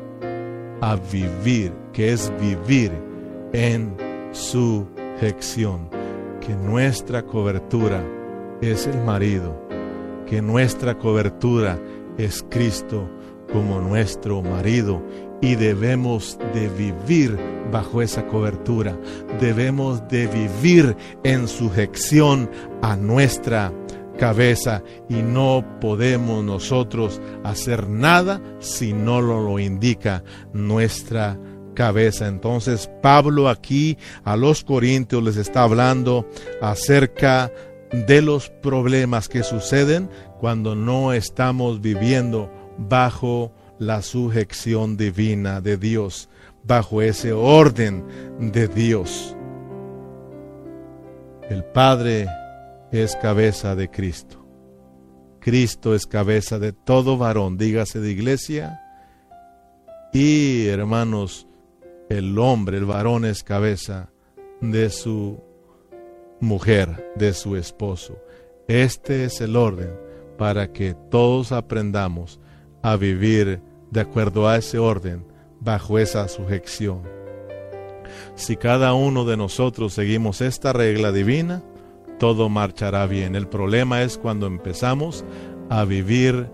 a vivir, que es vivir en sujeción, que nuestra cobertura es el marido, que nuestra cobertura es Cristo como nuestro marido y debemos de vivir bajo esa cobertura, debemos de vivir en sujeción a nuestra cabeza y no podemos nosotros hacer nada si no lo, lo indica nuestra cabeza. Entonces Pablo aquí a los corintios les está hablando acerca de los problemas que suceden cuando no estamos viviendo bajo la sujeción divina de Dios, bajo ese orden de Dios. El Padre es cabeza de Cristo. Cristo es cabeza de todo varón, dígase de iglesia. Y hermanos, el hombre, el varón es cabeza de su mujer, de su esposo. Este es el orden para que todos aprendamos a vivir de acuerdo a ese orden, bajo esa sujeción. Si cada uno de nosotros seguimos esta regla divina, todo marchará bien. El problema es cuando empezamos a vivir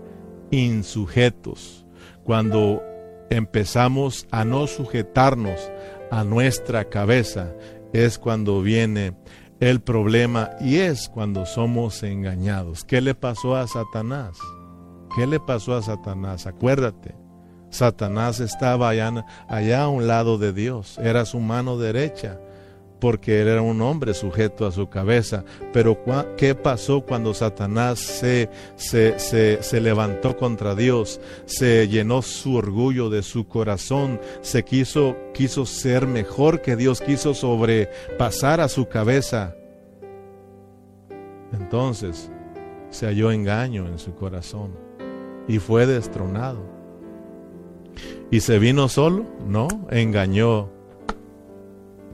insujetos, cuando empezamos a no sujetarnos a nuestra cabeza, es cuando viene el problema y es cuando somos engañados. ¿Qué le pasó a Satanás? ¿Qué le pasó a Satanás? Acuérdate, Satanás estaba allá, allá a un lado de Dios, era su mano derecha porque él era un hombre sujeto a su cabeza. Pero ¿qué pasó cuando Satanás se, se, se, levantó contra Dios? Se llenó su orgullo de su corazón, se quiso, quiso ser mejor que Dios, quiso sobrepasar a su cabeza. Entonces se halló engaño en su corazón y fue destronado. ¿Y se vino solo? No, engañó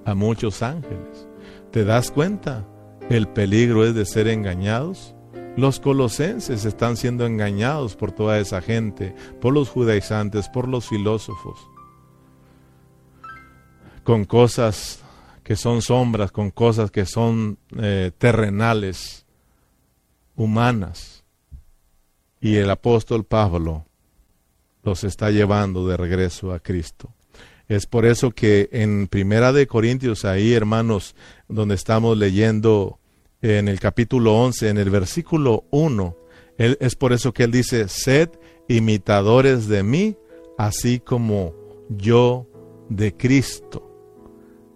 a muchos ángeles. ¿Te das cuenta? El peligro es de ser engañados. Los colosenses están siendo engañados por toda esa gente, por los judaizantes, por los filósofos, con cosas que son sombras, con cosas que son eh, terrenales, humanas. Y el apóstol Pablo los está llevando de regreso a Cristo. Es por eso que en Primera de Corintios, ahí hermanos, donde estamos leyendo en el capítulo 11, en el versículo 1, es por eso que él dice, sed imitadores de mí, así como yo de Cristo.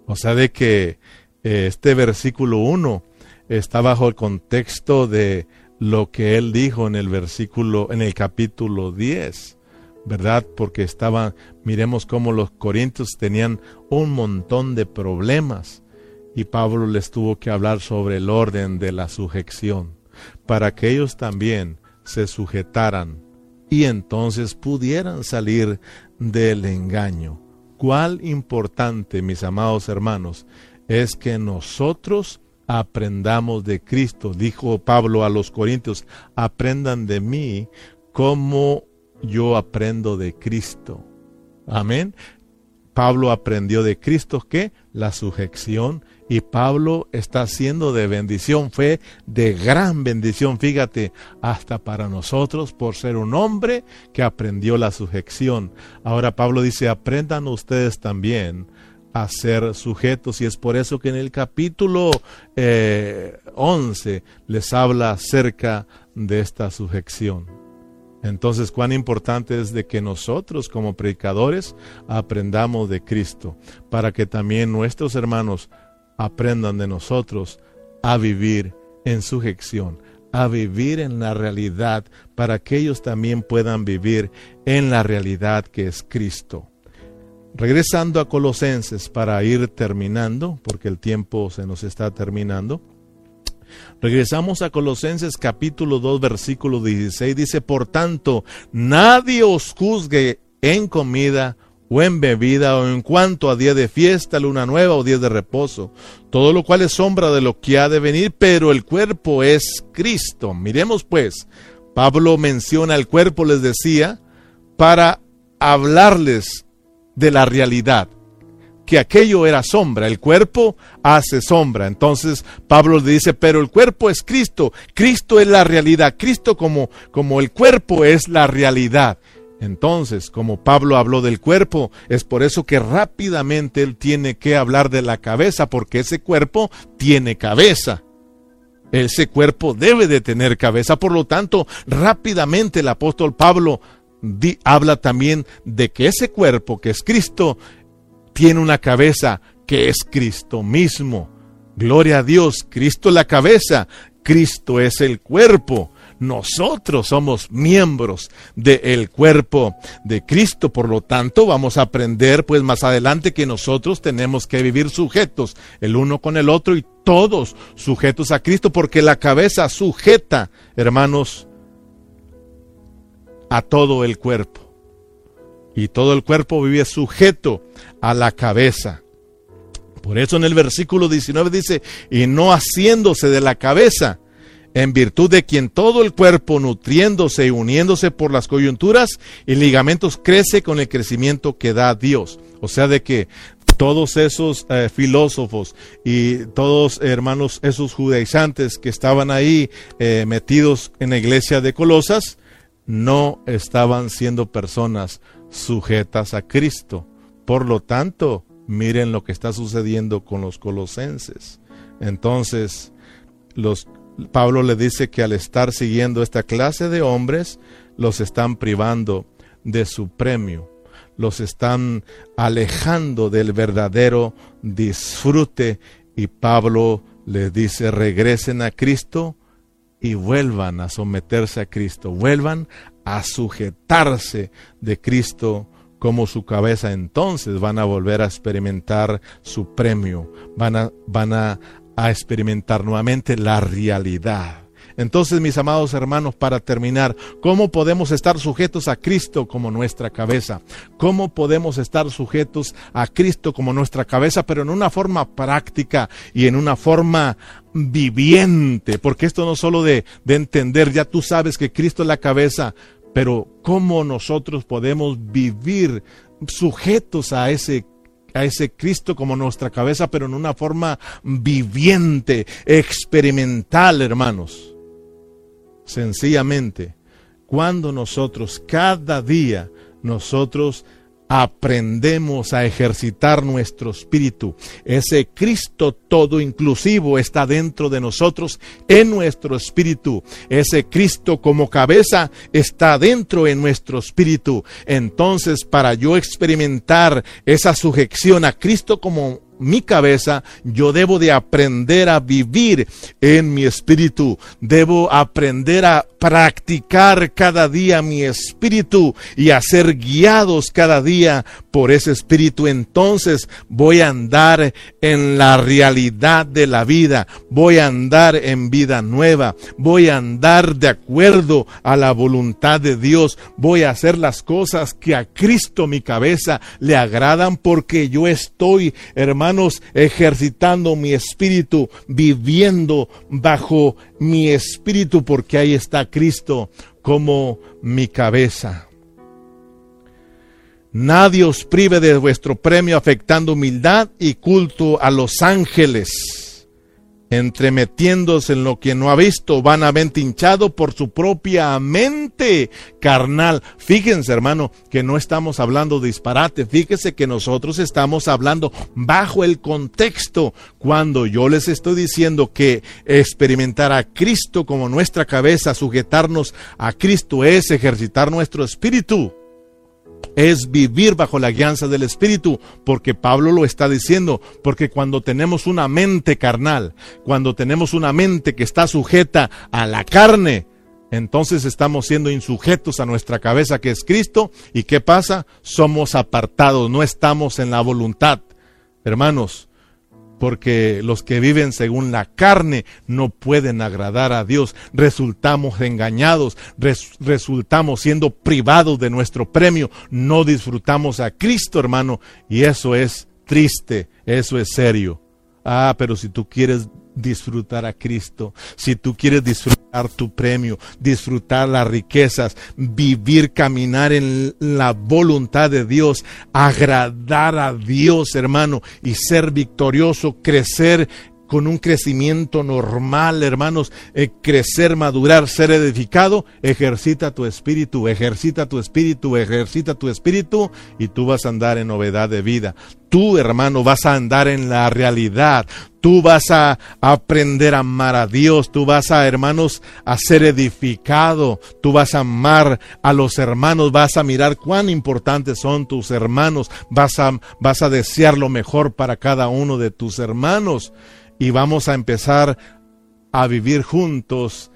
O sea, de que eh, este versículo 1 está bajo el contexto de lo que él dijo en el versículo, en el capítulo 10 ¿verdad? Porque estaban, miremos cómo los corintios tenían un montón de problemas y Pablo les tuvo que hablar sobre el orden de la sujeción, para que ellos también se sujetaran y entonces pudieran salir del engaño. Cuál importante, mis amados hermanos, es que nosotros aprendamos de Cristo. Dijo Pablo a los corintios, aprendan de mí como yo aprendo de Cristo. Amén. Pablo aprendió de Cristo que la sujeción y Pablo está siendo de bendición, fue de gran bendición, fíjate, hasta para nosotros por ser un hombre que aprendió la sujeción. Ahora Pablo dice, aprendan ustedes también a ser sujetos y es por eso que en el capítulo 11 eh, les habla acerca de esta sujeción. Entonces, cuán importante es de que nosotros como predicadores aprendamos de Cristo, para que también nuestros hermanos aprendan de nosotros a vivir en sujeción, a vivir en la realidad para que ellos también puedan vivir en la realidad que es Cristo. Regresando a Colosenses para ir terminando, porque el tiempo se nos está terminando. Regresamos a Colosenses capítulo 2 versículo 16. Dice, por tanto, nadie os juzgue en comida o en bebida o en cuanto a día de fiesta, luna nueva o día de reposo, todo lo cual es sombra de lo que ha de venir, pero el cuerpo es Cristo. Miremos pues, Pablo menciona el cuerpo, les decía, para hablarles de la realidad, que aquello era sombra, el cuerpo hace sombra. Entonces Pablo dice, pero el cuerpo es Cristo, Cristo es la realidad, Cristo como, como el cuerpo es la realidad. Entonces, como Pablo habló del cuerpo, es por eso que rápidamente él tiene que hablar de la cabeza, porque ese cuerpo tiene cabeza. Ese cuerpo debe de tener cabeza. Por lo tanto, rápidamente el apóstol Pablo habla también de que ese cuerpo, que es Cristo, tiene una cabeza que es Cristo mismo. Gloria a Dios, Cristo la cabeza, Cristo es el cuerpo. Nosotros somos miembros del cuerpo de Cristo, por lo tanto vamos a aprender pues más adelante que nosotros tenemos que vivir sujetos el uno con el otro y todos sujetos a Cristo, porque la cabeza sujeta, hermanos, a todo el cuerpo. Y todo el cuerpo vive sujeto a la cabeza. Por eso en el versículo 19 dice, y no haciéndose de la cabeza, en virtud de quien todo el cuerpo, nutriéndose y uniéndose por las coyunturas y ligamentos, crece con el crecimiento que da Dios. O sea, de que todos esos eh, filósofos y todos hermanos, esos judaizantes que estaban ahí eh, metidos en la iglesia de Colosas, no estaban siendo personas sujetas a Cristo. Por lo tanto, miren lo que está sucediendo con los colosenses. Entonces, Pablo le dice que al estar siguiendo esta clase de hombres, los están privando de su premio, los están alejando del verdadero disfrute y Pablo les dice regresen a Cristo y vuelvan a someterse a Cristo, vuelvan a sujetarse de Cristo como su cabeza, entonces van a volver a experimentar su premio, van a, van a, a experimentar nuevamente la realidad. Entonces, mis amados hermanos, para terminar, ¿cómo podemos estar sujetos a Cristo como nuestra cabeza? ¿Cómo podemos estar sujetos a Cristo como nuestra cabeza, pero en una forma práctica y en una forma viviente? Porque esto no solo de, de entender, ya tú sabes que Cristo es la cabeza, pero ¿cómo nosotros podemos vivir sujetos a ese a ese Cristo como nuestra cabeza, pero en una forma viviente, experimental, hermanos. Sencillamente, cuando nosotros cada día nosotros aprendemos a ejercitar nuestro espíritu. Ese Cristo todo inclusivo está dentro de nosotros, en nuestro espíritu. Ese Cristo como cabeza está dentro en nuestro espíritu. Entonces, para yo experimentar esa sujeción a Cristo como mi cabeza, yo debo de aprender a vivir en mi espíritu. Debo aprender a practicar cada día mi espíritu y a ser guiados cada día por ese espíritu. Entonces voy a andar en la realidad de la vida. Voy a andar en vida nueva. Voy a andar de acuerdo a la voluntad de Dios. Voy a hacer las cosas que a Cristo mi cabeza le agradan porque yo estoy, hermano ejercitando mi espíritu, viviendo bajo mi espíritu, porque ahí está Cristo como mi cabeza. Nadie os prive de vuestro premio afectando humildad y culto a los ángeles entremetiéndose en lo que no ha visto, vanamente hinchado por su propia mente carnal. Fíjense, hermano, que no estamos hablando disparate. Fíjense que nosotros estamos hablando bajo el contexto. Cuando yo les estoy diciendo que experimentar a Cristo como nuestra cabeza, sujetarnos a Cristo es ejercitar nuestro espíritu. Es vivir bajo la guianza del Espíritu, porque Pablo lo está diciendo, porque cuando tenemos una mente carnal, cuando tenemos una mente que está sujeta a la carne, entonces estamos siendo insujetos a nuestra cabeza que es Cristo. ¿Y qué pasa? Somos apartados, no estamos en la voluntad. Hermanos, porque los que viven según la carne no pueden agradar a Dios. Resultamos engañados, resultamos siendo privados de nuestro premio, no disfrutamos a Cristo, hermano, y eso es triste, eso es serio. Ah, pero si tú quieres disfrutar a Cristo, si tú quieres disfrutar tu premio, disfrutar las riquezas, vivir, caminar en la voluntad de Dios, agradar a Dios, hermano, y ser victorioso, crecer con un crecimiento normal, hermanos, eh, crecer, madurar, ser edificado, ejercita tu espíritu, ejercita tu espíritu, ejercita tu espíritu y tú vas a andar en novedad de vida. Tú, hermano, vas a andar en la realidad. Tú vas a aprender a amar a Dios. Tú vas a, hermanos, a ser edificado. Tú vas a amar a los hermanos. Vas a mirar cuán importantes son tus hermanos. Vas a, vas a desear lo mejor para cada uno de tus hermanos y vamos a empezar a vivir juntos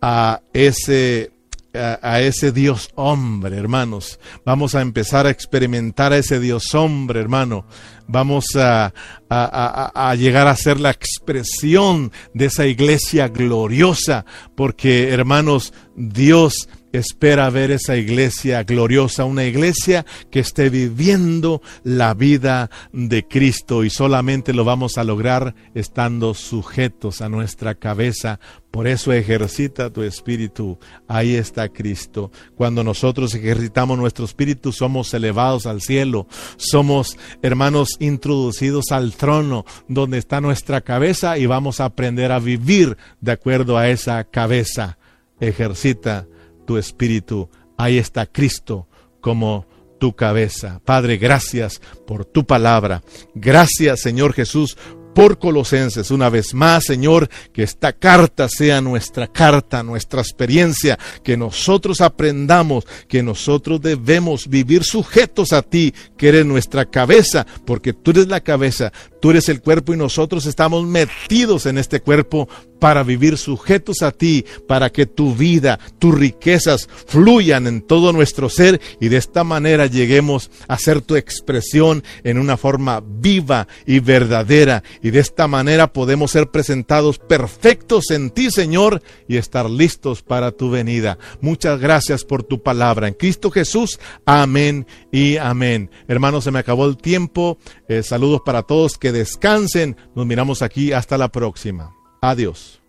a ese a, ese Dios hombre, hermanos. Vamos a empezar a experimentar a ese Dios hombre, hermano. Vamos a, a, llegar a ser la expresión de esa iglesia gloriosa, porque, hermanos, Dios espera ver esa iglesia gloriosa, una iglesia que esté viviendo la vida de Cristo y solamente lo vamos a lograr estando sujetos a nuestra cabeza. Por eso ejercita tu espíritu. Ahí está Cristo. Cuando nosotros ejercitamos nuestro espíritu somos elevados al cielo. Somos, hermanos, introducidos al trono donde está nuestra cabeza y vamos a aprender a vivir de acuerdo a esa cabeza. Ejercita tu espíritu. Ahí está Cristo como tu cabeza. Padre, gracias por tu palabra. Gracias, Señor Jesús, por Colosenses. Una vez más, Señor, que esta carta sea nuestra carta, nuestra experiencia, que nosotros aprendamos que nosotros debemos vivir sujetos a ti, que eres nuestra cabeza, porque tú eres la cabeza, tú eres el cuerpo y nosotros estamos metidos en este cuerpo para vivir sujetos a ti, para que tu vida, tus riquezas fluyan en todo nuestro ser y de esta manera lleguemos a ser tu expresión en una forma viva y verdadera. Y de esta manera podemos ser presentados perfectos en ti, Señor, y estar listos para tu venida. Muchas gracias por tu palabra. En Cristo Jesús, amén y amén. Hermanos, se me acabó el tiempo. Eh, saludos para todos, que descansen. Nos miramos aquí hasta la próxima. Adiós.